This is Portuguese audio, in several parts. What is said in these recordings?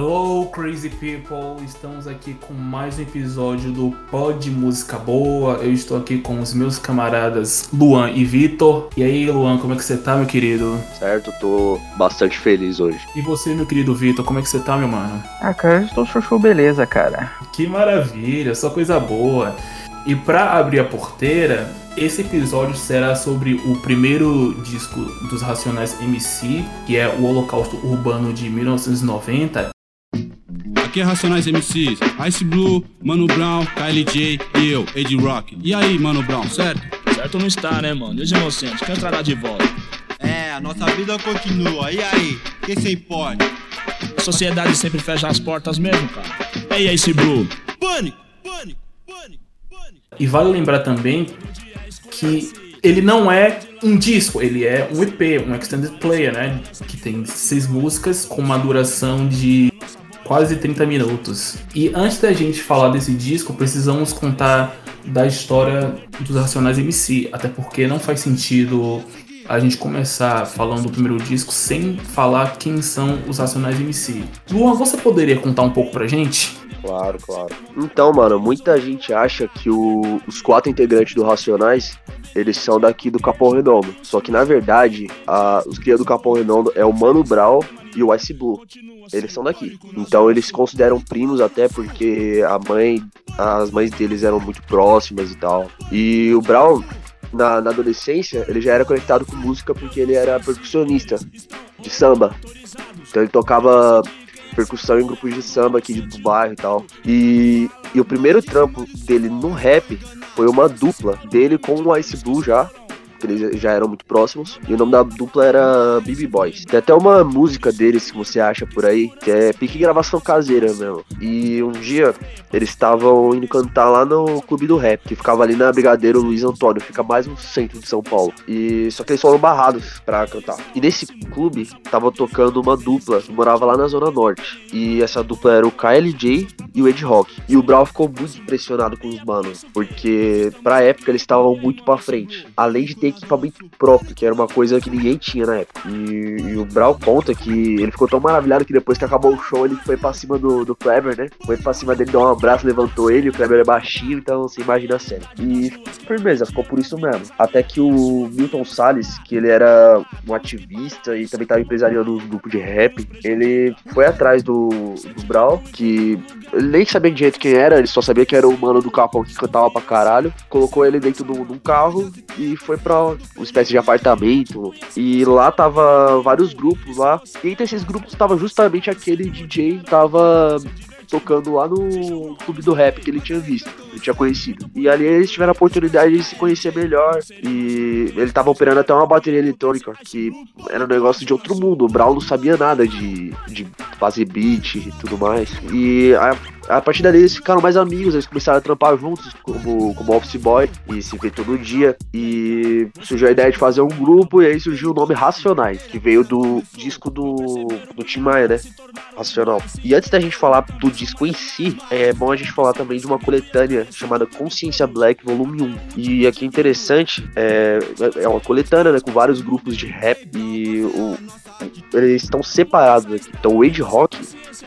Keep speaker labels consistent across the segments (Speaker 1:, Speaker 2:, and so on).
Speaker 1: Hello, crazy people! Estamos aqui com mais um episódio do Pod Música Boa. Eu estou aqui com os meus camaradas Luan e Vitor. E aí, Luan, como é que você tá, meu querido?
Speaker 2: Certo, tô bastante feliz hoje.
Speaker 1: E você, meu querido Vitor, como é que você tá, meu mano?
Speaker 3: Ah, cara, eu estou chuchu beleza, cara.
Speaker 1: Que maravilha, só coisa boa. E para abrir a porteira, esse episódio será sobre o primeiro disco dos Racionais MC, que é o Holocausto Urbano de 1990.
Speaker 4: Aqui é Racionais MCs, Ice Blue, Mano Brown, KLJ e eu, Ed Rock. E aí, Mano Brown, certo?
Speaker 5: Certo não está, né, mano? E os inocentes, quem entrará de volta?
Speaker 6: É, a nossa vida continua. E aí, quem se importa?
Speaker 5: A sociedade sempre fecha as portas mesmo, cara. E aí, Ice Blue?
Speaker 6: Pânico, pânico, pânico, pânico.
Speaker 1: E vale lembrar também que ele não é um disco, ele é um EP, um extended player, né? Que tem seis músicas com uma duração de quase 30 minutos. E antes da gente falar desse disco, precisamos contar da história dos Racionais MC, até porque não faz sentido a gente começar falando do primeiro disco sem falar quem são os Racionais MC. Luan, você poderia contar um pouco pra gente?
Speaker 2: Claro, claro. Então, mano, muita gente acha que o- os quatro integrantes do Racionais, eles são daqui do Capão Redondo. Só que, na verdade, a- os cria do Capão Redondo é o Mano Brown e o Ice Blue. Eles são daqui. Então eles se consideram primos até porque a mãe, as mães deles eram muito próximas e tal. E o Brown, na, na adolescência, ele já era conectado com música porque ele era percussionista de samba. Então ele tocava percussão em grupos de samba aqui do bairro e tal. E, e o primeiro trampo dele no rap foi uma dupla dele com o Ice Blue já. Que Eles já eram muito próximos. E o nome da dupla era BB Boys. Tem até uma música deles que você acha por aí, que é pique gravação caseira mesmo. E um dia eles estavam indo cantar lá no Clube do Rap, que ficava ali na Brigadeiro Luiz Antônio, fica mais no centro de São Paulo. E só que eles foram barrados pra cantar. E nesse clube tava tocando uma dupla que morava lá na Zona Norte. E essa dupla era o KLJ e o Ed Rock. E o Brau ficou muito impressionado com os manos, porque pra época eles estavam muito pra frente. Além de ter equipamento próprio, que era uma coisa que ninguém tinha na época. E, e o Brau conta que ele ficou tão maravilhado que depois que acabou o show, ele foi pra cima do, do Kleber, né? Foi pra cima dele, deu um abraço, levantou ele, o Kleber é baixinho, então você imagina a cena. E firmeza, ficou por isso mesmo. Até que o Milton Salles, que ele era um ativista e também estava empresariando um grupo de rap, ele foi atrás do, do Brau, que ele nem sabia de jeito quem era, ele só sabia que era o mano do Capão que cantava pra caralho. Colocou ele dentro de de um carro e foi pra uma espécie de apartamento. E lá tava vários grupos lá. E entre esses grupos tava justamente aquele DJ que tava tocando lá no clube do rap que ele tinha visto, ele tinha conhecido. E ali eles tiveram a oportunidade de se conhecer melhor. E ele tava operando até uma bateria eletrônica, que era um negócio de outro mundo. O Brown não sabia nada de, de fazer beat e tudo mais. E a, a partir dali eles ficaram mais amigos, eles começaram a trampar juntos como, como office boy e se ver todo dia. E surgiu a ideia de fazer um grupo, e aí surgiu o nome Racionais, que veio do disco do, do Tim Maia, né? Racional. E antes da gente falar do disco em si, é bom a gente falar também de uma coletânea chamada Consciência Black Volume 1. E aqui é interessante, é, é uma coletânea né, com vários grupos de rap e o, eles estão separados aqui. Então o Ed Rock,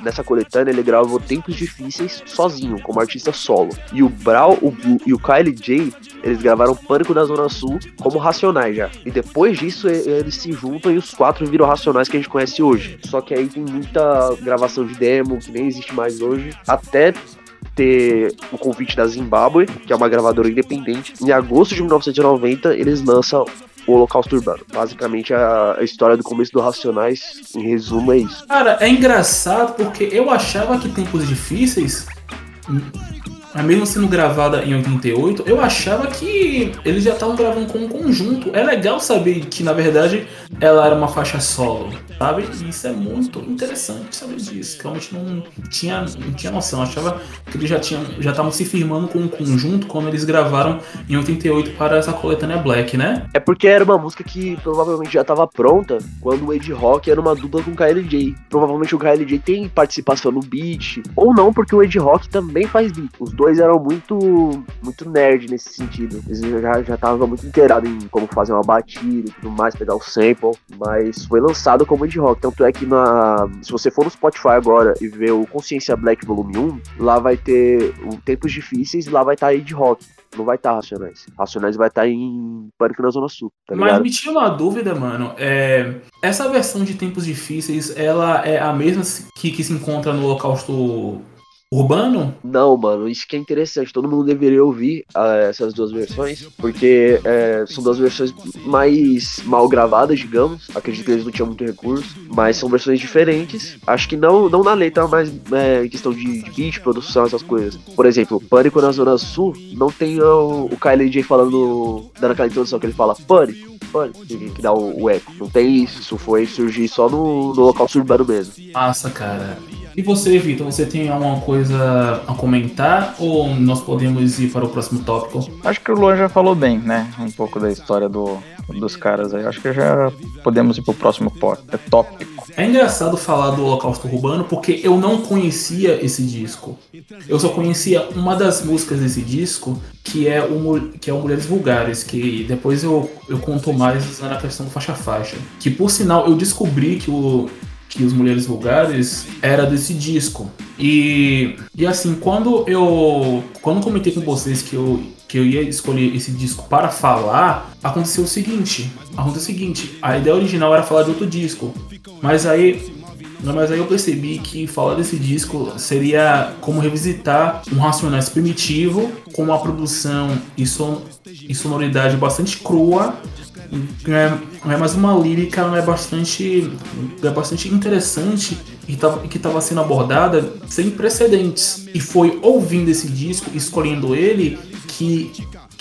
Speaker 2: nessa coletânea, ele gravou Tempos Difíceis sozinho, como artista solo. E o Brau, o Blue e o Kylie J, eles gravaram Pânico da Zona Sul como Racionais já. E depois disso, eles se juntam e os quatro viram Racionais que a gente conhece hoje. Só que aí tem muita gravação de demo que nem existe mais hoje. Até ter o convite da Zimbábue, que é uma gravadora independente. Em agosto de 1990, eles lançam o Holocausto Urbano. Basicamente, a, a história do começo do Racionais, em resumo, é isso.
Speaker 1: Cara, é engraçado porque eu achava que Tempos Difíceis, hum, mesmo sendo gravada em 88, eu achava que eles já estavam gravando com um conjunto. É legal saber que, na verdade, ela era uma faixa solo, sabe? Isso é muito interessante saber disso. Que realmente não tinha, não tinha noção. Eu achava que eles já tinham já estavam se firmando com um conjunto quando eles gravaram em 88 para essa coletânea Black, né?
Speaker 2: É porque era uma música que provavelmente já estava pronta quando o Ed Rock era uma dupla com o KLJ. Provavelmente o KLJ tem participação no beat, ou não, porque o Ed Rock também faz beat. Os dois dois eram muito muito nerd nesse sentido. Eles já já estavam muito inteirados em como fazer uma batida e tudo mais, pegar o sample, mas foi lançado como indie rock. Tanto é que na se você for no Spotify agora e ver o Consciência Black Volume 1, lá vai ter o Tempos Difíceis e lá vai estar tá indie rock. Não vai estar tá Racionais. Racionais vai estar tá em Pânico na Zona Sul, tá
Speaker 1: Mas me tira uma dúvida, mano. É, essa versão de Tempos Difíceis, ela é a mesma que, que se encontra no Holocausto Urbano?
Speaker 2: Não, mano, isso que é interessante. Todo mundo deveria ouvir uh, essas duas versões, porque é, são duas versões mais mal gravadas, digamos. Acredito que eles não tinham muito recurso, mas são versões diferentes. Acho que não, não na letra, mas é, em questão de, de beat, produção, essas coisas. Por exemplo, Pânico na Zona Sul não tem o, o Kylie J falando, dando aquela introdução que ele fala Pânico. Pânico, que dá o, o, eco. Não tem isso, isso foi surgir só no, no local suburbano mesmo.
Speaker 1: Massa, cara. E você, Vitor, você tem alguma coisa a comentar ou nós podemos ir para o próximo tópico?
Speaker 3: Acho que o Luan já falou bem, né? Um pouco da história do, dos caras aí. Acho que já podemos ir para o próximo é tópico.
Speaker 1: É engraçado falar do Holocausto Urbano porque eu não conhecia esse disco. Eu só conhecia uma das músicas desse disco, que é o, que é o Mulheres Vulgares, que depois eu, eu conto mais na questão do faixa-faixa. Que por sinal eu descobri que o que os Mulheres Vulgares era desse disco. E, e assim, quando eu quando comentei com vocês que eu, que eu ia escolher esse disco para falar, aconteceu o seguinte, aconteceu o seguinte, a ideia original era falar de outro disco, mas aí mas aí eu percebi que falar desse disco seria como revisitar um Racionais primitivo, com uma produção e, son e sonoridade bastante crua, é, é mais uma lírica é bastante, é bastante interessante e que estava sendo abordada sem precedentes. E foi ouvindo esse disco, escolhendo ele, que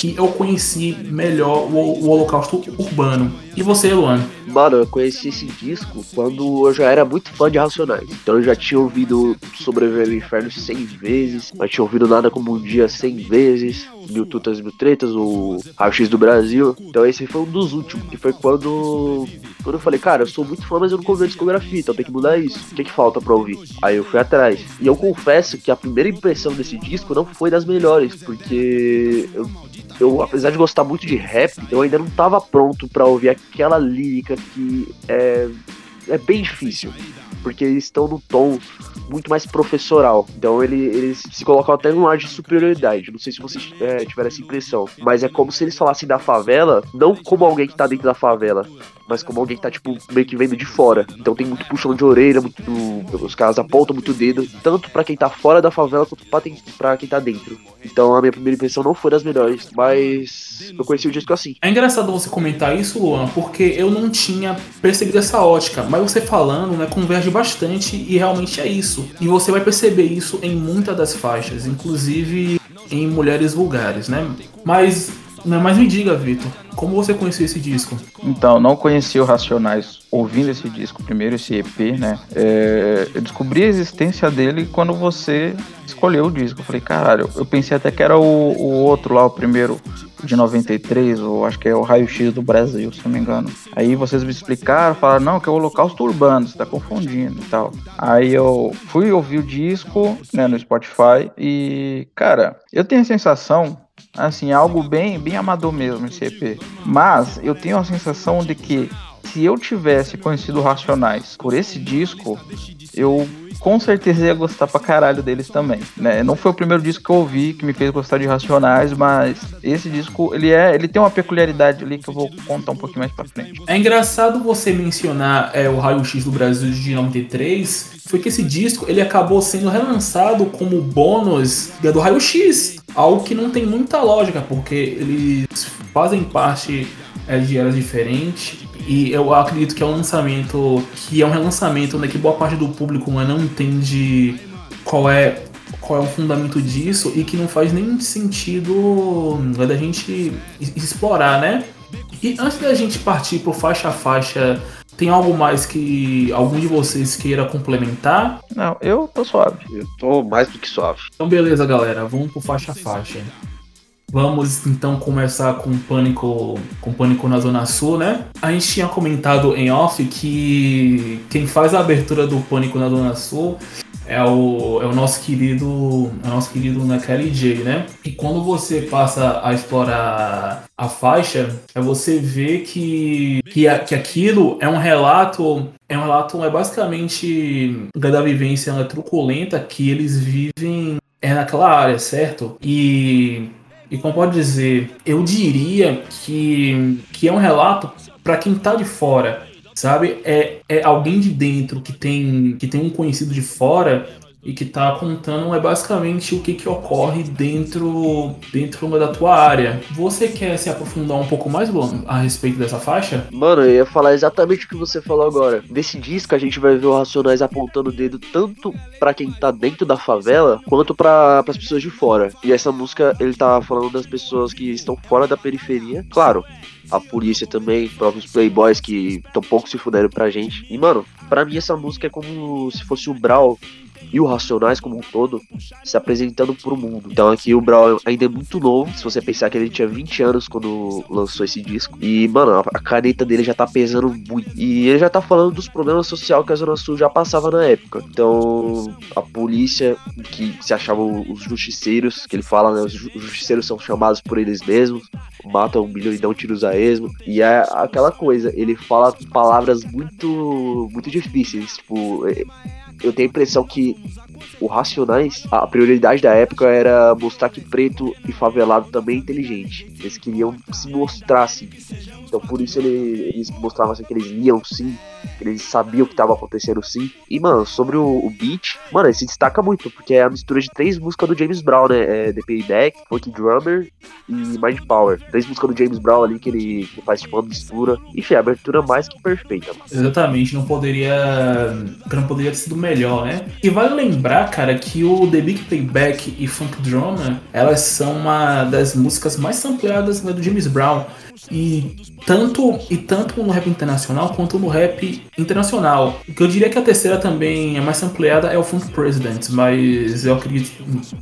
Speaker 1: que eu conheci melhor o, o Holocausto Urbano. E você, Luan?
Speaker 2: Mano, eu conheci esse disco quando eu já era muito fã de Racionais. Então eu já tinha ouvido Sobreviver ao Inferno 100 vezes, já tinha ouvido Nada Como um Dia 100 vezes, Mil Tutas Mil Tretas, o Raio X do Brasil. Então esse foi um dos últimos, que foi quando, quando eu falei, cara, eu sou muito fã, mas eu não a discografia, então tem que mudar isso. O que, que falta pra ouvir? Aí eu fui atrás. E eu confesso que a primeira impressão desse disco não foi das melhores, porque eu eu, apesar de gostar muito de rap, eu ainda não estava pronto para ouvir aquela lírica que é, é bem difícil. Porque eles estão no tom muito mais professoral. Então ele, eles se colocam até num ar de superioridade. Não sei se vocês é, tiveram essa impressão. Mas é como se eles falassem da favela, não como alguém que tá dentro da favela, mas como alguém que tá, tipo, meio que vendo de fora. Então tem muito puxão de orelha, muito. Os caras apontam muito o dedo, tanto para quem tá fora da favela quanto pra, pra quem tá dentro. Então a minha primeira impressão não foi das melhores, mas eu conheci o disco assim.
Speaker 1: É engraçado você comentar isso, Luan, porque eu não tinha percebido essa ótica, mas você falando, né, converge bastante e realmente é isso. E você vai perceber isso em muitas das faixas, inclusive em Mulheres Vulgares, né? Mas não, mas me diga, Vitor, como você conheceu esse disco?
Speaker 3: Então, não conheci o Racionais ouvindo esse disco primeiro, esse EP, né? É, eu descobri a existência dele quando você escolheu o disco. Eu falei, caralho, eu pensei até que era o, o outro lá, o primeiro de 93, ou acho que é o Raio X do Brasil, se não me engano. Aí vocês me explicaram, falaram, não, que é o Holocausto Urbano, você tá confundindo e tal. Aí eu fui ouvir o disco, né, no Spotify, e, cara, eu tenho a sensação assim, algo bem, bem amador mesmo esse EP. Mas eu tenho a sensação de que se eu tivesse conhecido Racionais por esse disco, eu com certeza ia gostar pra caralho deles também, né? Não foi o primeiro disco que eu ouvi que me fez gostar de Racionais, mas esse disco, ele é, ele tem uma peculiaridade ali que eu vou contar um pouquinho mais pra frente.
Speaker 1: É engraçado você mencionar é, o Raio X do Brasil de 93, foi que esse disco ele acabou sendo relançado como bônus do Raio X, algo que não tem muita lógica, porque eles fazem parte é, de eras diferentes e eu acredito que é um lançamento que é um relançamento né, que boa parte do público né, não entende qual é qual é o fundamento disso e que não faz nem sentido né, da gente explorar, né? E antes da gente partir pro faixa a faixa, tem algo mais que algum de vocês queira complementar?
Speaker 3: Não, eu tô suave.
Speaker 2: Eu tô mais do que suave.
Speaker 1: Então beleza, galera, vamos pro faixa a faixa. Vamos então começar com pânico, com pânico na Zona Sul, né? A gente tinha comentado em off que quem faz a abertura do pânico na Zona Sul é o, é o nosso querido, é o nosso querido né, Kelly J, né? E quando você passa a explorar a faixa, é você vê que, que, a, que aquilo é um relato, é um relato, é basicamente da vivência né, truculenta que eles vivem é naquela área, certo? E e como pode dizer, eu diria que, que é um relato para quem tá de fora, sabe? É, é alguém de dentro que tem, que tem um conhecido de fora e que tá contando é basicamente o que, que ocorre dentro dentro da tua área. Você quer se aprofundar um pouco mais, Luan, a respeito dessa faixa?
Speaker 2: Mano, eu ia falar exatamente o que você falou agora. Nesse disco a gente vai ver o Racionais apontando o dedo tanto para quem tá dentro da favela quanto para as pessoas de fora. E essa música ele tá falando das pessoas que estão fora da periferia. Claro, a polícia também, próprios playboys que tão pouco se fuderam pra gente. E, mano, pra mim essa música é como se fosse o Brawl e o Racionais como um todo se apresentando pro mundo. Então aqui o Brawl ainda é muito novo, se você pensar que ele tinha 20 anos quando lançou esse disco. E, mano, a caneta dele já tá pesando muito. E ele já tá falando dos problemas sociais que a Zona Sul já passava na época. Então, a polícia, que se achavam os justiceiros, que ele fala, né? Os justiceiros são chamados por eles mesmos, matam um bilhão e dão tiros a esmo. E é aquela coisa, ele fala palavras muito, muito difíceis, tipo eu tenho a impressão que o Racionais, a prioridade da época era mostrar que preto e favelado também é inteligente. Eles queriam se mostrar assim. Então por isso ele, eles mostravam assim que eles liam sim, que eles sabiam o que estava acontecendo sim. E, mano, sobre o, o, beat, mano, ele se destaca muito, porque é a mistura de três músicas do James Brown, né? É The Payback, Funk Drummer e Mind Power. Três músicas do James Brown ali que ele, que faz tipo uma mistura. Enfim, a abertura mais que perfeita, mano.
Speaker 1: Exatamente, não poderia. Não poderia ter sido melhor, né? E vale lembrar, cara, que o The Big Payback e Funk Drummer, elas são uma das músicas mais sampleadas né, do James Brown. E tanto, e tanto no rap internacional quanto no rap internacional. O que eu diria que a terceira também é mais ampliada é o Funk President, mas eu acredito,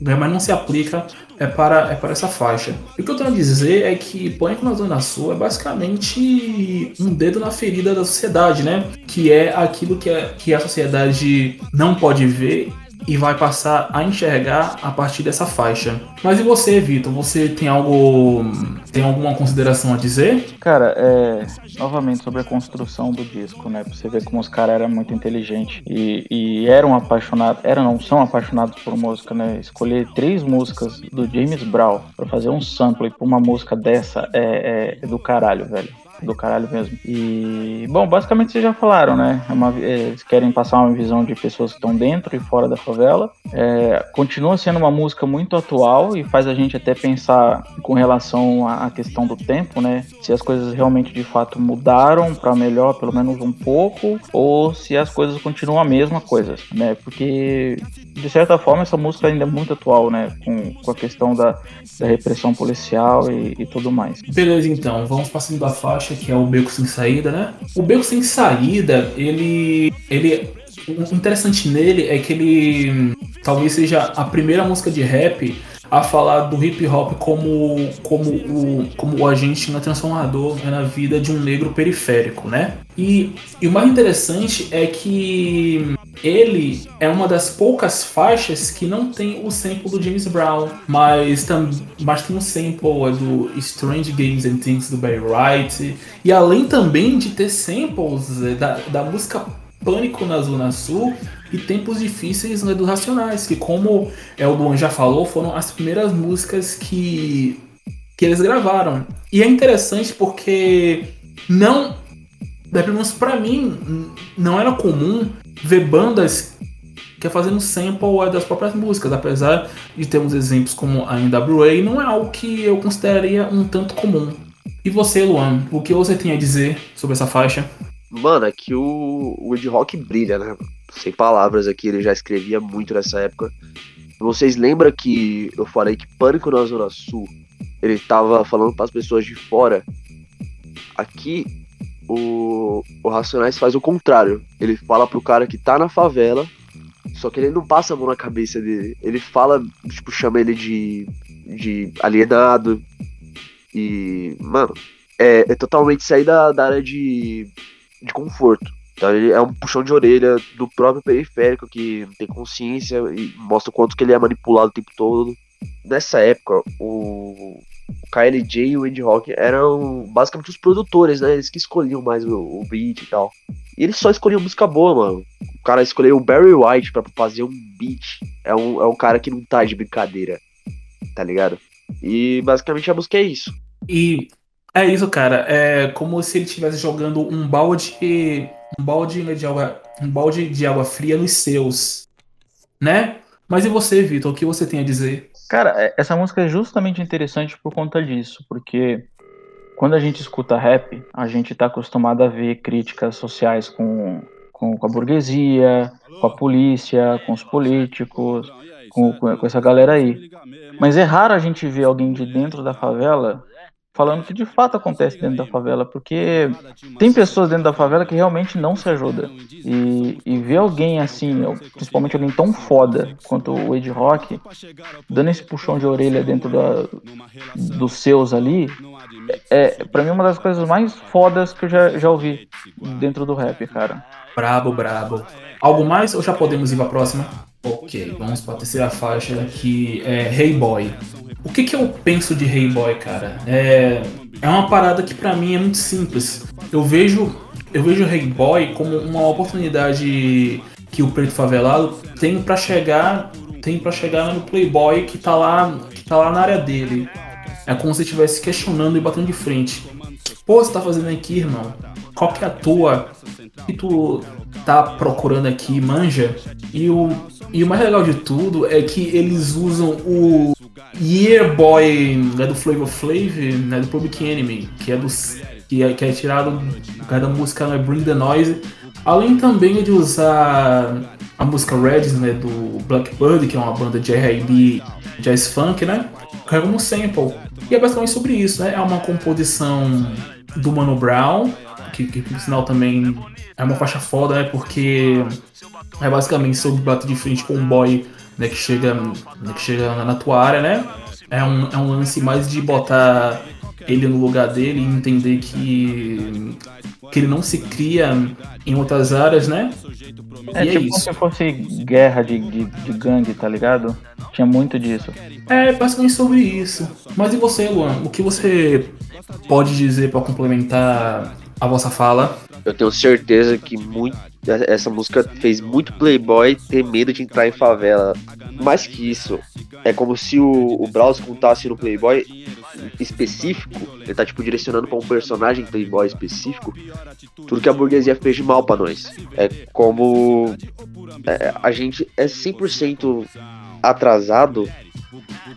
Speaker 1: mas não se aplica é para, é para essa faixa. E o que eu tenho a dizer é que Pânico na Zona Sul é basicamente um dedo na ferida da sociedade, né? Que é aquilo que, é, que a sociedade não pode ver e vai passar a enxergar a partir dessa faixa. Mas e você, Vitor? Você tem algo. tem alguma consideração a dizer?
Speaker 3: Cara, é. Novamente sobre a construção do disco, né? Pra você ver como os caras eram muito inteligentes e, e, eram apaixonados. Eram, não são apaixonados por música, né? Escolher três músicas do James Brown para fazer um sample pra uma música dessa é, é do caralho, velho do caralho mesmo. E, bom, basicamente vocês já falaram, né? É uma, é, eles querem passar uma visão de pessoas que estão dentro e fora da favela. É, continua sendo uma música muito atual e faz a gente até pensar com relação à questão do tempo, né? Se as coisas realmente de fato mudaram para melhor, pelo menos um pouco, ou se as coisas continuam a mesma coisa, né? Porque de certa forma essa música ainda é muito atual, né? Com, com a questão da, da repressão policial e, e tudo mais.
Speaker 1: Beleza, então, vamos passando da faixa que é o Beco Sem Saída, né? O Beco Sem Saída, ele. ele o interessante nele é que ele talvez seja a primeira música de rap a falar do hip hop como, como, o, como o agente transformador na vida de um negro periférico, né? E, e o mais interessante é que ele é uma das poucas faixas que não tem o sample do James Brown, mas, tam, mas tem um sample do Strange Games and Things do Barry Wright, e além também de ter samples é, da, da música Pânico na Zona Sul e Tempos Difíceis né, dos Racionais, que como é, o Luan já falou, foram as primeiras músicas que, que eles gravaram. E é interessante porque não, pelo menos pra mim, não era comum ver bandas que é fazendo sample das próprias músicas, apesar de termos exemplos como a NWA, não é algo que eu consideraria um tanto comum. E você, Luan, o que você tem a dizer sobre essa faixa?
Speaker 2: Mano, é que o, o Ed Rock brilha, né? Sem palavras aqui, ele já escrevia muito nessa época. Vocês lembram que eu falei que Pânico na Zona Sul, ele tava falando para as pessoas de fora. Aqui, o, o Racionais faz o contrário. Ele fala pro cara que tá na favela, só que ele não passa a mão na cabeça dele. Ele fala, tipo, chama ele de, de alienado. E, mano, é, é totalmente sair da, da área de, de conforto. Então ele é um puxão de orelha do próprio periférico que tem consciência e mostra o quanto que ele é manipulado o tempo todo. Nessa época, o, KLJ e o Andy Rock eram basicamente os produtores, né? Eles que escolhiam mais o, o beat e tal. E eles só escolhiam música boa, mano. O cara escolheu o Barry White pra fazer um beat. É um, é um cara que não tá de brincadeira, tá ligado? E basicamente a música é isso.
Speaker 1: E é isso, cara. É como se ele estivesse jogando um balde, um balde de água, um balde de água fria nos seus, né? Mas e você, Vitor? O que você tem a dizer?
Speaker 3: Cara, é- essa música é justamente interessante por conta disso, porque quando a gente escuta rap, a gente tá acostumado a ver críticas sociais com, com, com a burguesia, com a polícia, com os políticos, com, com essa galera aí. Mas é raro a gente ver alguém de dentro da favela falando que de fato acontece dentro da favela, porque tem pessoas dentro da favela que realmente não se ajudam. E, e ver alguém assim, principalmente alguém tão foda quanto o Ed Rock, dando esse puxão de orelha dentro da, dos seus ali, é para mim uma das coisas mais fodas que eu já, já ouvi dentro do rap, cara.
Speaker 1: Brabo, brabo. Algo mais ou já podemos ir pra próxima? Ok, vamos pra terceira faixa que é Hey Boy. O que, que eu penso de Hey Boy, cara? É, é uma parada que pra mim é muito simples. Eu vejo eu vejo Hey Boy como uma oportunidade que o preto favelado tem pra chegar tem para chegar no playboy que tá lá que tá lá na área dele. É como se estivesse questionando e batendo de frente. Pô, você tá fazendo aqui, irmão? Qual que é a tua? O que tu tá procurando aqui, manja? E o, e o mais legal de tudo é que eles usam o Year Boy né, do Flavor Flav, né, do Public Enemy, que é, do, que é, que é tirado do cara da música né, Bring the Noise. Além também de usar a música Red, né, do Blackbird, que é uma banda de R&B jazz funk, né? Carrega como sample. E é basicamente sobre isso, né? É uma composição do Mano Brown, que, que por sinal também é uma faixa foda, né? Porque é basicamente sobre bater de frente com um boy né, que chega, né, que chega na tua área, né? É um, é um lance mais de botar ele no lugar dele e entender que, que ele não se cria em outras áreas, né?
Speaker 3: É
Speaker 1: E é
Speaker 3: tipo
Speaker 1: isso.
Speaker 3: se fosse guerra de, de, de gangue, tá ligado? Tinha muito disso.
Speaker 1: É basicamente sobre isso. Mas e você, Luan? O que você pode dizer para complementar a vossa fala?
Speaker 2: Eu tenho certeza que muito, essa música fez muito playboy ter medo de entrar em favela. Mais que isso, é como se o, o Braus contasse no playboy específico, ele tá tipo direcionando pra um personagem playboy específico, tudo que a burguesia fez de mal pra nós. É como é, a gente é 100% atrasado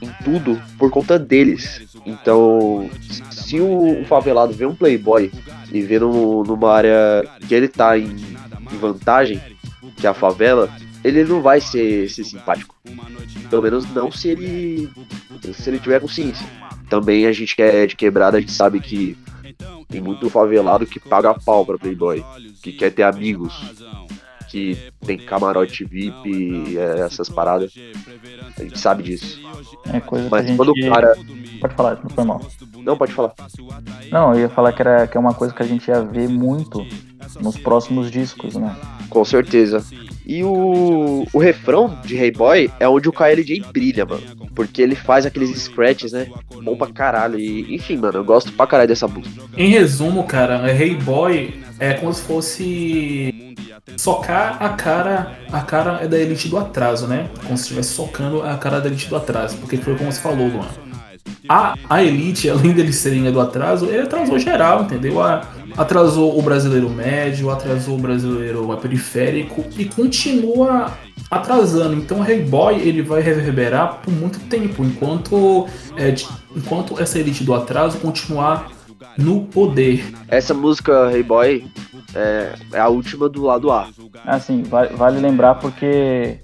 Speaker 2: em tudo por conta deles. Então, se o, o favelado vê um playboy e vê no, numa área que ele tá em, em vantagem, que é a favela, ele não vai ser, ser simpático. Pelo menos não se ele se ele tiver consciência. Também a gente que é de quebrada, a gente sabe que tem muito favelado que paga pau pra playboy, que quer ter amigos, que tem camarote VIP, e, é, essas paradas. A gente sabe disso.
Speaker 3: É coisa que
Speaker 2: Mas
Speaker 3: gente...
Speaker 2: quando o cara.
Speaker 3: Pode falar, não foi mal.
Speaker 2: Não, pode falar.
Speaker 3: Não, eu ia falar que, era, que é uma coisa que a gente ia ver muito nos próximos discos, né?
Speaker 2: Com certeza. E o, o refrão de Hey Boy é onde o KLJ brilha, mano. Porque ele faz aqueles scratches, né? Bom pra caralho. E, enfim, mano, eu gosto pra caralho dessa música.
Speaker 1: Em resumo, cara, Hey Boy é como se fosse socar a cara, a cara é da elite do atraso, né? Como se estivesse socando a cara da elite do atraso, porque foi como você falou, Luan. A, a elite, além deles serem do atraso, ele atrasou geral, entendeu? A- atrasou o brasileiro médio, atrasou o brasileiro periférico e continua atrasando. Então o Hey Boy ele vai reverberar por muito tempo, enquanto, é, de- enquanto essa elite do atraso continuar no poder.
Speaker 2: Essa música Hey Boy é, é a última do lado A.
Speaker 3: Assim, vale, vale lembrar porque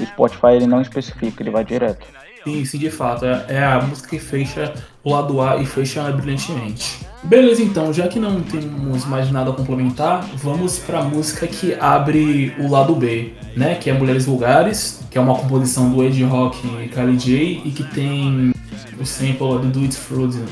Speaker 3: o Spotify ele não especifica, ele vai direto.
Speaker 1: Sim, sim, de fato. É, é a música que fecha o lado A e fecha brilhantemente. Beleza, então, já que não temos mais nada a complementar, vamos pra música que abre o lado B, né? Que é Mulheres Vulgares, que é uma composição do Ed Rock e Kylie J e que tem o sample do Do It Frozen,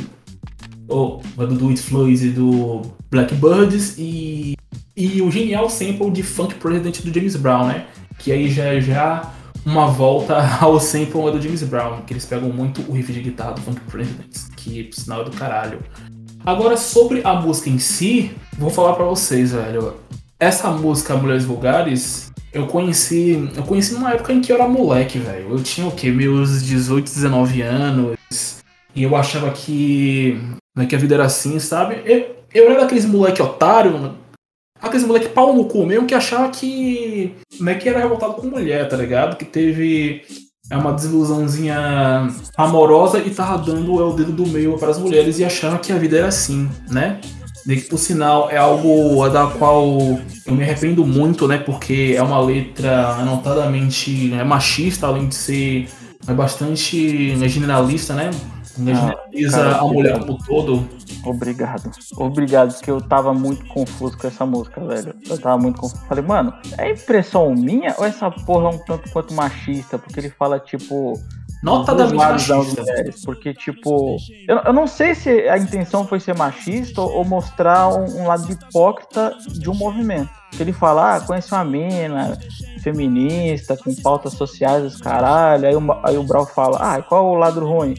Speaker 1: ou do Do It e do Blackbirds e, e o genial sample de Funk President do James Brown, né? Que aí já já uma volta ao sample do James Brown, que eles pegam muito o riff de guitarra do Funk President, que sinal é do caralho. Agora, sobre a música em si, vou falar para vocês, velho. Essa música Mulheres Vulgares, eu conheci. Eu conheci numa época em que eu era moleque, velho. Eu tinha o quê? Meus 18, 19 anos. E eu achava que. Né, que a vida era assim, sabe? Eu, eu era daqueles moleque otário, aqueles moleque pau no cu mesmo que achava que. Né, que era revoltado com mulher, tá ligado? Que teve é uma desilusãozinha amorosa e tava dando o dedo do meio para as mulheres e achava que a vida era assim, né? Que, por sinal, é algo da qual eu me arrependo muito, né? Porque é uma letra notadamente né, machista, além de ser é bastante né, generalista, né?
Speaker 3: Cara,
Speaker 1: a mulher como todo.
Speaker 3: Obrigado. Obrigado, porque eu tava muito confuso com essa música, velho. Eu tava muito confuso. Falei, mano, é impressão minha ou essa porra é um tanto quanto machista? Porque ele fala, tipo.
Speaker 1: Notadamente
Speaker 3: das mulheres. Porque, tipo. Eu, eu não sei se a intenção foi ser machista ou mostrar um, um lado hipócrita de um movimento. Que ele fala, ah, conheci uma mina feminista, com pautas sociais, os caralho. Aí o, aí o Brau fala, ah, qual é o lado ruim?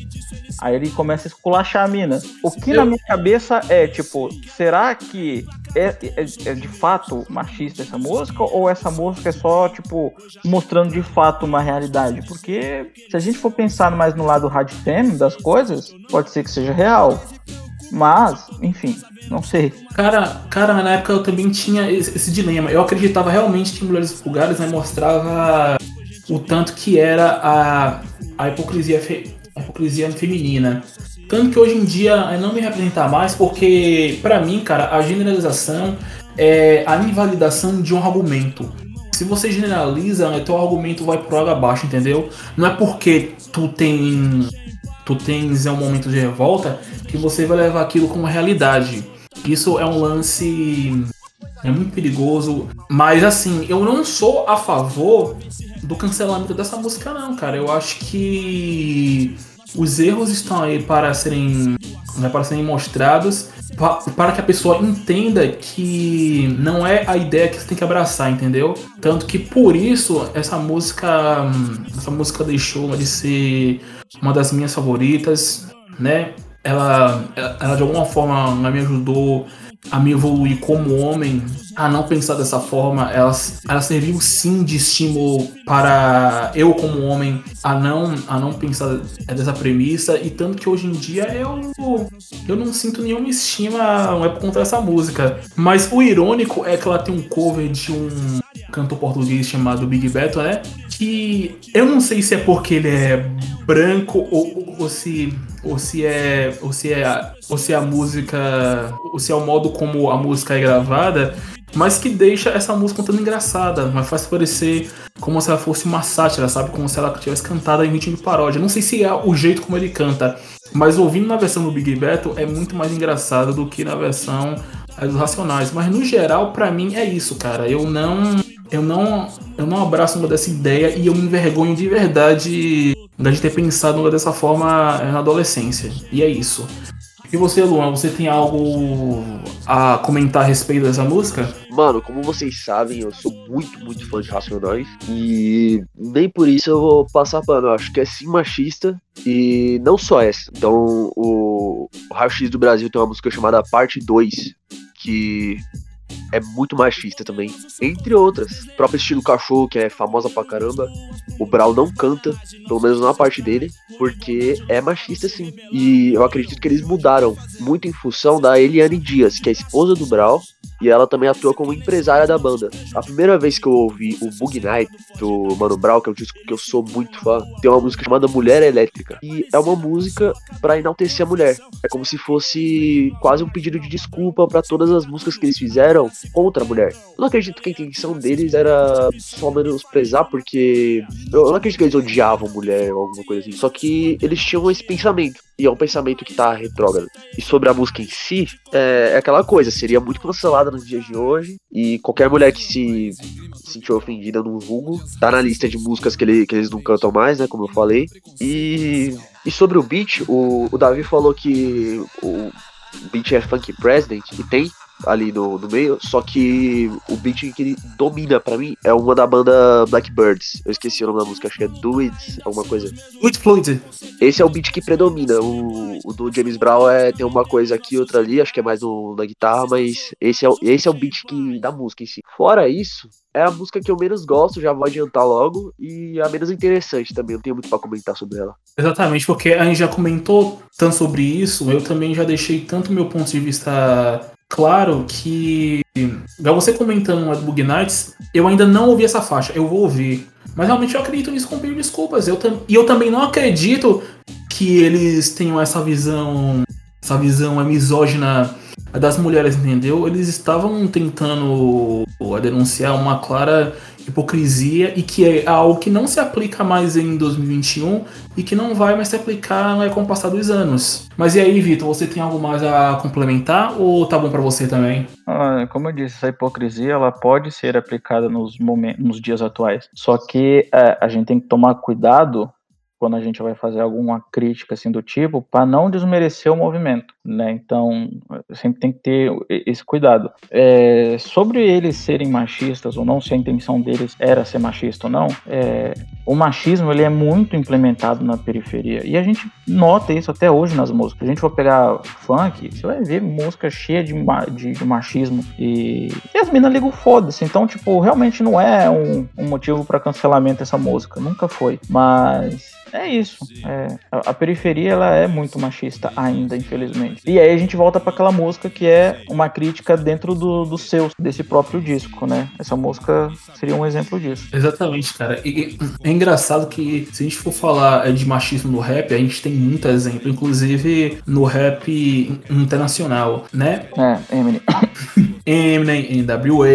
Speaker 3: Aí ele começa a esculachar a mina. O que na minha cabeça é, tipo, será que é, é- é de fato machista essa música? Ou essa música é só, tipo, mostrando de fato uma realidade? Porque se a gente for pensar mais no lado hard das coisas, pode ser que seja real. Mas, enfim, não sei.
Speaker 1: Cara, cara, na época eu também tinha esse, esse dilema. Eu acreditava realmente que Mulheres Vulgares né, mostrava o tanto que era a, a, hipocrisia, fe- a hipocrisia feminina. Tanto que hoje em dia não me representa mais, porque pra mim, cara, a generalização é a invalidação de um argumento. Se você generaliza, né, teu argumento vai pro água abaixo, entendeu? Não é porque tu tem tu tens é um momento de revolta que você vai levar aquilo como realidade. Isso é um lance é muito perigoso, mas assim, eu não sou a favor do cancelamento dessa música não, cara. Eu acho que os erros estão aí para serem né, para serem mostrados pa- para que a pessoa entenda que não é a ideia que você tem que abraçar, entendeu? Tanto que por isso essa música essa música deixou de ser uma das minhas favoritas, né? Ela, ela, ela de alguma forma me ajudou a me evoluir como homem, a não pensar dessa forma. Ela, ela serviu sim de estímulo para eu como homem a não, a não pensar dessa premissa. E tanto que hoje em dia eu, eu não sinto nenhuma estima não é por conta dessa música. Mas o irônico é que ela tem um cover de um cantor português chamado Big Beto, né? Que eu não sei se é porque ele é branco ou, ou se ou se é ou se é ou se é a música ou se é o modo como a música é gravada, mas que deixa essa música um tanto engraçada, mas faz parecer como se ela fosse uma sátira, sabe? Como se ela tivesse cantada em ritmo de paródia. Não sei se é o jeito como ele canta, mas ouvindo na versão do Big Beto é muito mais engraçado do que na versão dos Racionais. Mas no geral, pra mim é isso, cara. Eu não eu não, eu não abraço uma dessa ideia e eu me envergonho de verdade de ter pensado numa dessa forma na adolescência. E é isso. E você, Luan, você tem algo a comentar a respeito dessa música?
Speaker 2: Mano, como vocês sabem, eu sou muito, muito fã de Racionais. E nem por isso eu vou passar pano. Eu acho que é sim machista. E não só essa. Então, o, o Raio X do Brasil tem uma música chamada Parte 2. Que é muito machista também. Entre outras. O próprio estilo cachorro, que é famosa pra caramba. O Brau não canta, pelo menos na parte dele, porque é machista sim. E eu acredito que eles mudaram muito em função da Eliane Dias, que é a esposa do Brau, e ela também atua como empresária da banda. A primeira vez que eu ouvi o Bug Night do Mano Brown, que é um disco que eu sou muito fã, tem uma música chamada Mulher Elétrica. E é uma música pra enaltecer a mulher. É como se fosse quase um pedido de desculpa pra todas as músicas que eles fizeram contra a mulher. Eu não acredito que a intenção deles era só menosprezar, porque eu não acredito que eles odiavam mulher ou alguma coisa assim. Só que eles tinham esse pensamento. E é um pensamento que tá retrógrado. E sobre a música em si, é, é aquela coisa, seria muito cancelada nos dias de hoje. E qualquer mulher que se sentiu ofendida num vulgo, tá na lista de músicas que, ele- que eles não cantam mais, né? Como eu falei. E, e sobre o beat, o, o Davi falou que o beat é Funk President, e tem. Ali no, no meio, só que o beat que ele domina pra mim é uma da banda Blackbirds. Eu esqueci o nome da música, acho que é Do It, alguma coisa.
Speaker 1: Muito fluid.
Speaker 2: Esse é o beat que predomina. O, o do James Brown é, tem uma coisa aqui, outra ali, acho que é mais no, na guitarra, mas esse é, esse é o beat que, da música em si. Fora isso, é a música que eu menos gosto, já vou adiantar logo, e a menos interessante também, não tenho muito pra comentar sobre ela.
Speaker 1: Exatamente, porque a gente já comentou tanto sobre isso, eu também já deixei tanto meu ponto de vista claro que, igual você comentando no Bug Nights, eu ainda não ouvi essa faixa, eu vou ouvir. Mas realmente eu acredito nisso com desculpas. Eu e eu também não acredito que eles tenham essa visão, essa visão é, misógina das mulheres, entendeu? Eles estavam tentando denunciar uma clara hipocrisia e que é algo que não se aplica mais em 2021 e que não vai mais se aplicar né, com o passar dos anos. Mas e aí, Vitor, você tem algo mais a complementar ou tá bom pra você também?
Speaker 3: Ah, Como eu disse, essa hipocrisia ela pode ser aplicada nos, momentos, nos dias atuais. Só que é, a gente tem que tomar cuidado quando a gente vai fazer alguma crítica assim do tipo, para não desmerecer o movimento, né? Então sempre tem que ter esse cuidado. É, sobre eles serem machistas ou não, se a intenção deles era ser machista ou não, é, o machismo ele é muito implementado na periferia e a gente nota isso até hoje nas músicas. A gente for pegar funk, você vai ver música cheia de, de, de machismo e, e as minas ligam foda-se. Então, tipo, realmente não é um, um motivo para cancelamento essa música, nunca foi. Mas é isso. É, a, a periferia ela é muito machista ainda, infelizmente. E aí a gente volta para aquela música que é uma crítica dentro do, do seu, desse próprio disco, né? Essa música seria um exemplo disso.
Speaker 1: Exatamente, cara. E, e é engraçado que se a gente for falar é, de machismo no rap, a gente tem muito exemplo, inclusive no rap internacional, né?
Speaker 3: É, Emily.
Speaker 1: Eminem, NWA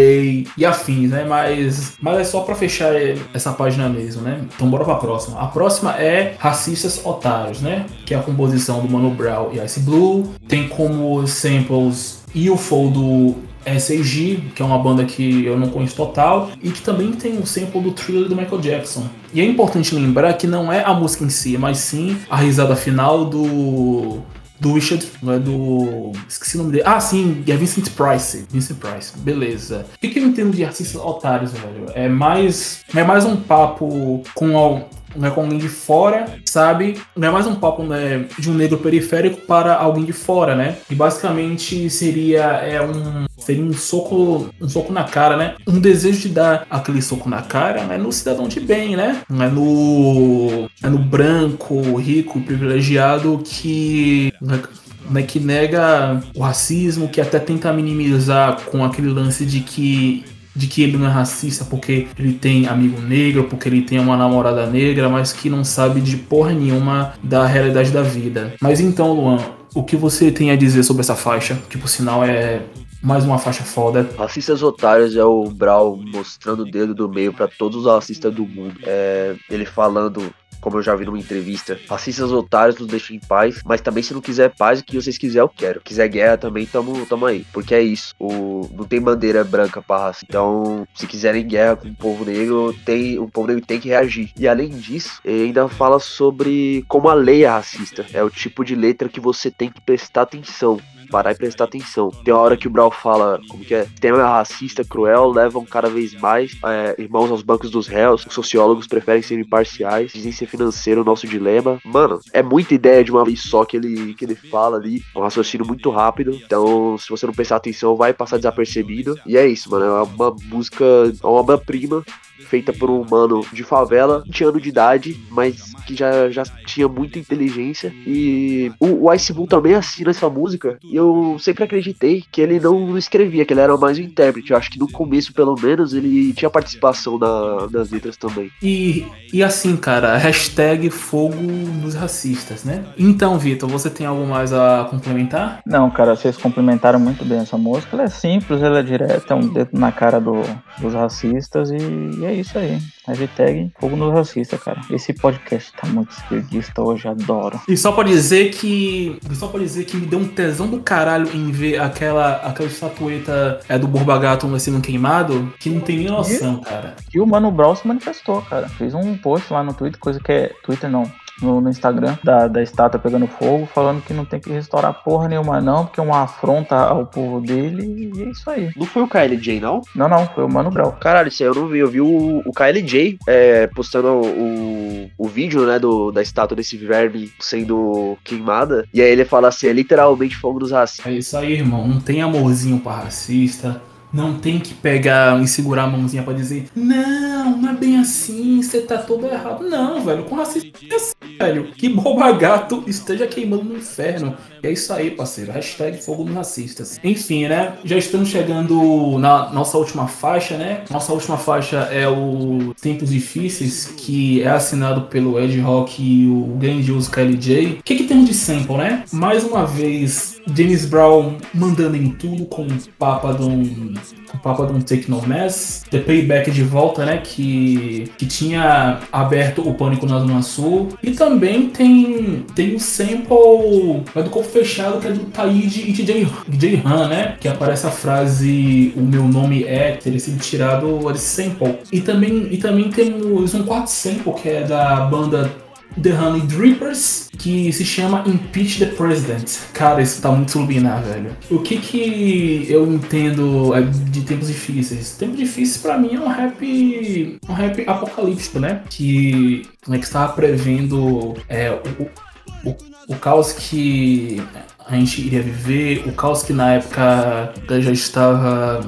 Speaker 1: e afins, né? Mas, mas é só pra fechar essa página mesmo, né? Então bora pra próxima. A próxima é Racistas Otários, né? Que é a composição do Mano Brown e Ice Blue. Tem como samples UFO do SAG, que é uma banda que eu não conheço total, e que também tem o sample do thriller do Michael Jackson. E é importante lembrar que não é a música em si, mas sim a risada final do do Richard, não é do. Esqueci o nome dele. Ah, sim, é Vincent Price. Vincent Price, beleza. O que, que eu entendo de artistas otários, velho? É mais. É mais um papo com. Al- Não é com alguém de fora, sabe? Não é mais um papo né, de um negro periférico para alguém de fora, né? E basicamente seria é um seria um soco um soco na cara, né? Um desejo de dar aquele soco na cara, né? No cidadão de bem, né? Não é no é no branco, rico, privilegiado que né, que nega o racismo, que até tenta minimizar com aquele lance de que de que ele não é racista porque ele tem amigo negro, porque ele tem uma namorada negra, mas que não sabe de porra nenhuma da realidade da vida. Mas então, Luan, o que você tem a dizer sobre essa faixa? Que por sinal é mais uma faixa foda.
Speaker 2: Racistas Otários é o Brau mostrando o dedo do meio pra todos os racistas do mundo. É, ele falando, como eu já vi numa entrevista, racistas otários nos deixam em paz, mas também se não quiser paz, o que vocês quiserem eu quero. Quiser guerra também, tamo, tamo aí. Porque é isso. O, não tem bandeira branca pra raça. Então, se quiserem guerra com o povo negro, tem, o povo negro tem que reagir. E além disso, ainda fala sobre como a lei é racista. É o tipo de letra que você tem que prestar atenção parar e prestar atenção. Tem uma hora que o Brau fala, como que é? Tema racista, cruel, levam cada vez mais é, irmãos aos bancos dos réus. Os sociólogos preferem ser imparciais, dizem ser financeiro o nosso dilema. Mano, é muita ideia de uma vez só que ele, que ele fala ali. É um raciocínio muito rápido. Então, se você não prestar atenção, vai passar desapercebido. E é isso, mano. É uma música, é uma obra-prima feita por um humano de favela, 20 anos de idade, mas que já, já tinha muita inteligência. E o, o Ice Bull também assina essa música. E eu sempre acreditei que ele não escrevia, que ele era mais um intérprete. Eu acho que no começo, pelo menos, ele tinha participação na, nas letras também.
Speaker 1: E, e assim, cara, hashtag fogo nos racistas, né? Então, Vitor, você tem algo mais a complementar?
Speaker 3: Não, cara, vocês complementaram muito bem essa música. Ela é simples, ela é direta, é um dedo na cara do, dos racistas e, e é isso aí. Hashtag fogo nos racistas, cara. Esse podcast tá muito esquerdista hoje, adoro.
Speaker 1: E só pra dizer que. Só pra dizer que me deu um tesão do caralho em ver aquela, aquela estatueta é, do Borba Gato sendo queimado, que não tem nem noção, cara.
Speaker 3: E o Mano Brown se manifestou, cara. Fez um post lá no Twitter, coisa que é. Twitter não. No, no Instagram da, da estátua pegando fogo, falando que não tem que restaurar porra nenhuma, não, porque é uma afronta ao povo dele, e é isso aí.
Speaker 2: Não foi o KLJ, não?
Speaker 3: Não, não, foi o Mano Brown.
Speaker 2: Caralho, isso aí eu não vi. Eu vi o, o KLJ é, postando o, o vídeo, né, do, da estátua desse verme sendo queimada. E aí ele fala assim: é literalmente fogo dos racistas.
Speaker 1: É isso aí, irmão. Não tem amorzinho pra racista. Não tem que pegar e segurar a mãozinha pra dizer, não, não é bem assim, você tá todo errado. Não, velho, com racista é assim, velho. Que boba gato esteja queimando no inferno. É isso aí, parceiro. Hashtag fogo nos racistas. Enfim, né? Já estamos chegando na nossa última faixa, né? Nossa última faixa é o Tempos Difíceis, que é assinado pelo Ed Rock e o grandioso KLJ. O que, que temos de sample, né? Mais uma vez, James Brown mandando em tudo com o Papa de um o Papa Don't Take No Mess, The Payback de volta, né, que, que tinha aberto o Pânico na Zona Sul, e também tem tem o sample é do fechado que é do Taíde e DJ, DJ Han, né, que aparece a frase o meu nome é, teria sido tirado desse sample. E também, e também temos um quarto sample que é da banda The Honey Drippers, que se chama Impeach the President. Cara, isso tá muito subliminar, velho. O que que eu entendo é, de tempos difíceis? Tempos difíceis para mim é um rap, um rap apocalíptico, né? Que, né, que estava prevendo é, o, o, o caos que a gente iria viver, o caos que na época já estava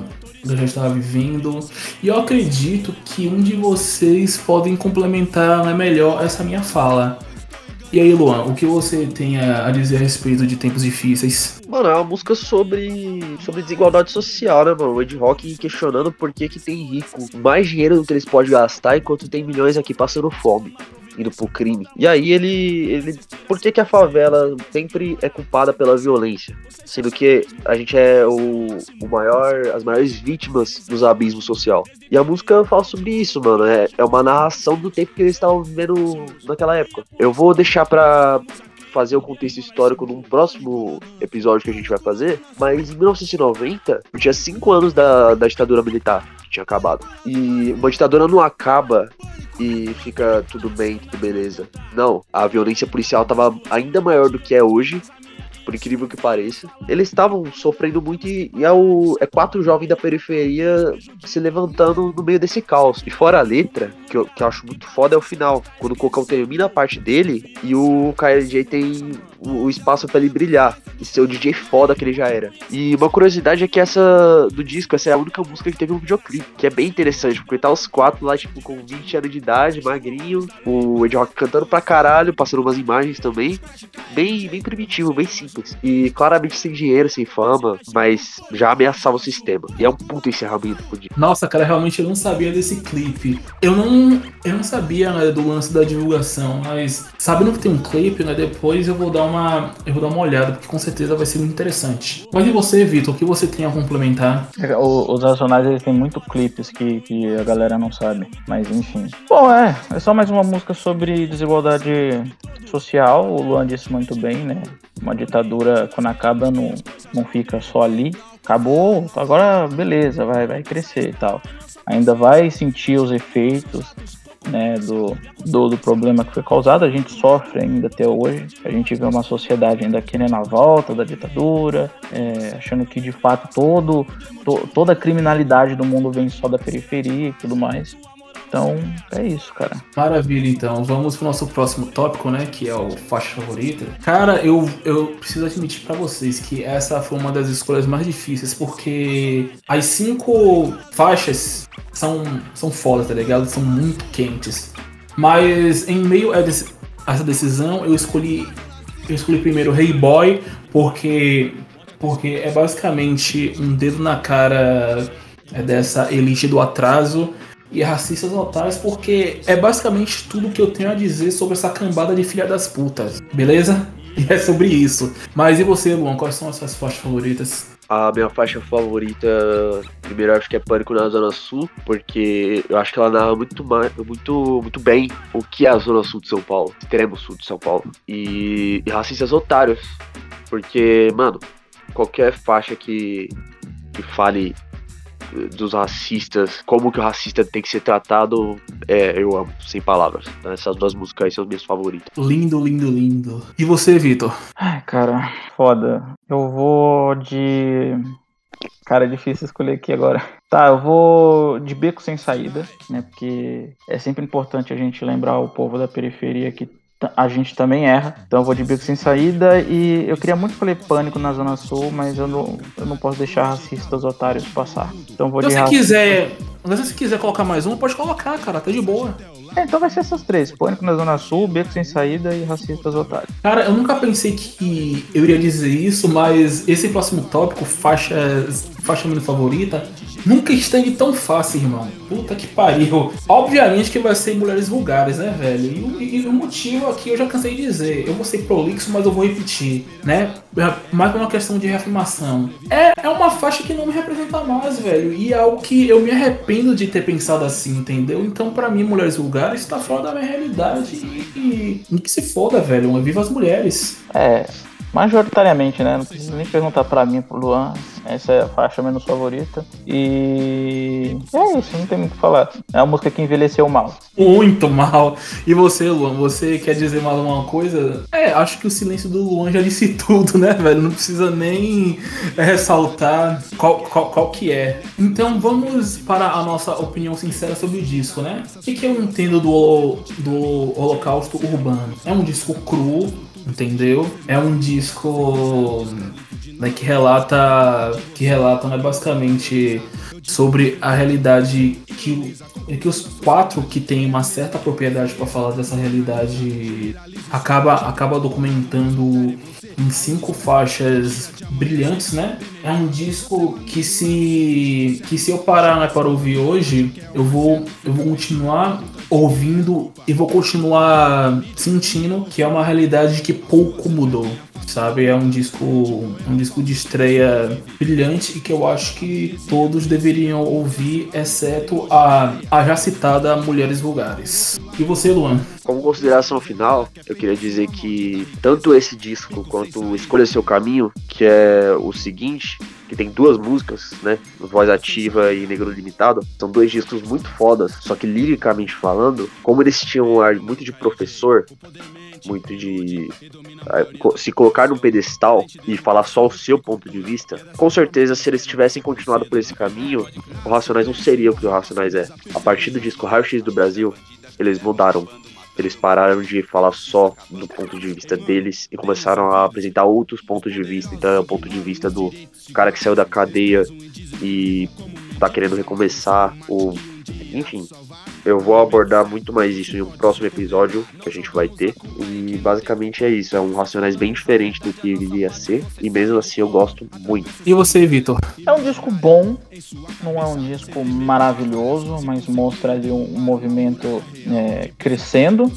Speaker 1: eu já estava vivendo. E eu acredito que um de vocês podem complementar né, melhor essa minha fala. E aí, Luan, o que você tem a dizer a respeito de tempos difíceis?
Speaker 2: Mano, é uma música sobre, sobre desigualdade social, né, mano? O Ed Rock questionando por que, que tem rico mais dinheiro do que eles podem gastar enquanto tem milhões aqui passando fome indo pro crime. E aí ele. ele por que, que a favela sempre é culpada pela violência? Sendo que a gente é o, o maior. as maiores vítimas dos abismos social. E a música fala sobre isso, mano. É, é uma narração do tempo que eles estavam vivendo naquela época. Eu vou deixar pra fazer o contexto histórico num próximo episódio que a gente vai fazer, mas em 1990, eu tinha 5 anos da, da ditadura militar que tinha acabado. E uma ditadura não acaba e fica tudo bem, tudo beleza. Não, a violência policial estava ainda maior do que é hoje por incrível que pareça. Eles estavam sofrendo muito e, e é, o, é quatro jovens da periferia se levantando no meio desse caos. E fora a letra, que eu, que eu acho muito foda, é o final. Quando o Cocão termina a parte dele e o KLJ tem o, espaço para ele brilhar e ser o DJ foda que ele já era. E uma curiosidade é que essa do disco, essa é a única música que teve um videoclipe, que é bem interessante, porque tá os quatro lá, tipo, com 20 anos de idade, magrinho, o Ed Rock cantando pra caralho, passando umas imagens também. Bem, bem primitivo, bem simples simples. E claramente sem dinheiro, sem fama, mas já ameaçava o sistema. E é um puto encerramento pro dia.
Speaker 1: Nossa, cara, realmente eu não sabia desse clipe. Eu não, eu não sabia né, do lance da divulgação, mas sabendo que tem um clipe, né? Depois eu vou dar uma, eu vou dar uma olhada, porque com certeza vai ser muito interessante. Mas e você, Vitor? O que você tem a complementar?
Speaker 3: É, os Racionais eles têm muito clipes que, que a galera não sabe, mas enfim. Bom, é, é só mais uma música sobre desigualdade social. O Luan disse muito bem, né? Uma ditadura, quando acaba, não, não fica só ali. Acabou, agora beleza, vai, vai crescer e tal. Ainda vai sentir os efeitos né, do, do, do, problema que foi causado. A gente sofre ainda até hoje. A gente vê uma sociedade ainda querendo a volta da ditadura, é, achando que de fato todo, to, toda a criminalidade do mundo vem só da periferia e tudo mais. Então, é isso, cara.
Speaker 1: Maravilha, então. Vamos pro nosso próximo tópico, né? Que é o faixa favorita. Cara, eu, eu preciso admitir para vocês que essa foi uma das escolhas mais difíceis, porque as cinco faixas são, são foda, tá ligado? São muito quentes. Mas em meio a essa decisão, eu escolhi. Eu escolhi primeiro Hey Boy, porque. Porque é basicamente um dedo na cara é, dessa elite do atraso e racistas otários, porque é basicamente tudo que eu tenho a dizer sobre essa cambada de filha das putas, beleza? E é sobre isso. Mas e você, Luan, quais são as suas faixas favoritas?
Speaker 2: A minha faixa favorita, primeiro acho que é Pânico na Zona Sul, porque eu acho que ela narra muito, muito, muito bem o que é a Zona Sul de São Paulo, extremo sul de São Paulo. E, e racistas otários, porque, mano, qualquer faixa que, que fale dos racistas, como que o racista tem que ser tratado, é, eu amo, sem palavras. Então, essas duas músicas aí são as minhas favoritas.
Speaker 1: Lindo, lindo, lindo. E você, Vitor?
Speaker 3: Ai, cara, foda. Eu vou de. Cara, é difícil escolher aqui agora. Tá, eu vou de beco sem saída, né? Porque é sempre importante a gente lembrar o povo da periferia que a gente também erra. Então eu vou de beco sem saída e eu queria muito falar pânico na Zona Sul, mas eu não, eu não posso deixar racistas otários passar. Então vou
Speaker 1: Se
Speaker 3: de raça.
Speaker 1: quiser. Se você quiser colocar mais uma, pode colocar, cara. Tá de boa.
Speaker 3: É, então vai ser essas três: Pânico na Zona Sul, Beco Sem Saída e Racistas Otários.
Speaker 1: Cara, eu nunca pensei que eu iria dizer isso, mas esse próximo tópico, faixas, faixa minha favorita, nunca esteve tão fácil, irmão. Puta que pariu. Obviamente que vai ser mulheres vulgares, né, velho? E, o- e o motivo aqui eu já cansei de dizer. Eu vou ser prolixo, mas eu vou repetir, né? Mais uma questão de reafirmação. É, é uma faixa que não me representa mais, velho. E é algo que eu me arrependo de ter pensado assim, entendeu? Então, pra mim, mulheres vulgares tá fora da minha realidade e, e que se foda, velho. Viva as mulheres.
Speaker 3: É, majoritariamente, né? Não precisa nem perguntar pra mim, pro Luan. Essa é a faixa menos favorita. E é isso, não tem muito o que falar. É uma música que envelheceu mal.
Speaker 1: Muito mal. E você, Luan, você quer dizer mais alguma coisa? É, acho que o silêncio do Luan já disse tudo, né, velho? Não precisa nem é, ressaltar qual, qual, qual que é. Então vamos para a nossa opinião sincera sobre o disco, né? O que, que eu entendo do, do Holocausto Urbano? É um disco cru, entendeu? É um disco né, que relata que relata né, basicamente sobre a realidade que, que os quatro que têm uma certa propriedade para falar dessa realidade acaba acaba documentando em cinco faixas brilhantes, né? É um disco que se que se eu parar né, para ouvir hoje, eu vou eu vou continuar ouvindo e vou continuar sentindo que é uma realidade que pouco mudou, sabe? É um disco um disco de estreia brilhante e que eu acho que todos deveriam ouvir, exceto a, a já citada Mulheres Vulgares. E você, Luan?
Speaker 2: Como consideração final, eu queria dizer que tanto esse disco quanto Escolha Seu Caminho, que é o seguinte, que tem duas músicas, né? Voz Ativa e Negro Limitado, são dois discos muito fodas, só que liricamente falando, como eles tinham um ar muito de professor, muito de ah, se colocar num pedestal e falar só o seu ponto de vista, com certeza se eles tivessem continuado por esse caminho, o Racionais não seria o que o Racionais é. A partir do disco Raio X do Brasil, eles mudaram. Eles pararam de falar só do ponto de vista deles e começaram a apresentar outros pontos de vista. Então é o ponto de vista do cara que saiu da cadeia e tá querendo recomeçar, ou enfim. Eu vou abordar muito mais isso em um próximo episódio que a gente vai ter. E basicamente é isso. É um Racionais bem diferente do que iria ser. E mesmo assim eu gosto muito.
Speaker 1: E você, Vitor?
Speaker 3: É um disco bom, não é um disco maravilhoso, mas mostra ali um, um movimento é, crescendo.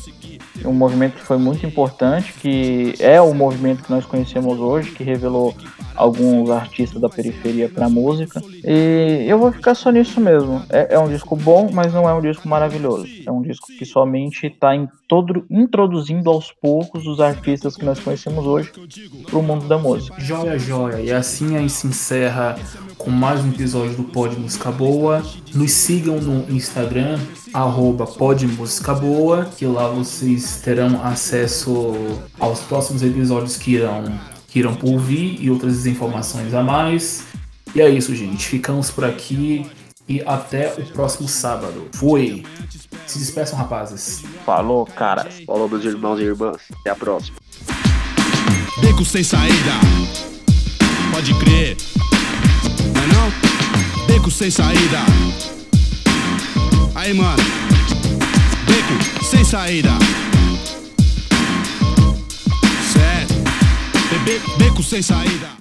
Speaker 3: Um movimento que foi muito importante, que é o movimento que nós conhecemos hoje, que revelou alguns artistas da periferia para música. E eu vou ficar só nisso mesmo. É, é um disco bom, mas não é um disco maravilhoso. É um disco que somente está introduzindo aos poucos os artistas que nós conhecemos hoje para o mundo da música.
Speaker 1: Joia, joia. E assim a gente se encerra com mais um episódio do Pod Música Boa. Nos sigam no Instagram, arroba Pod Música Boa, que lá vocês terão acesso aos próximos episódios que irão, que irão por vir e outras informações a mais. E é isso, gente. Ficamos por aqui e até o próximo sábado. Fui! Se despeçam, rapazes.
Speaker 3: Falou, caras.
Speaker 2: Falou, meus irmãos e irmãs. Até a próxima.
Speaker 4: Beco sem saída. Pode crer. Beco sem saída. Aí, mano. Beco sem saída. Certo. Be- be- Beco sem saída.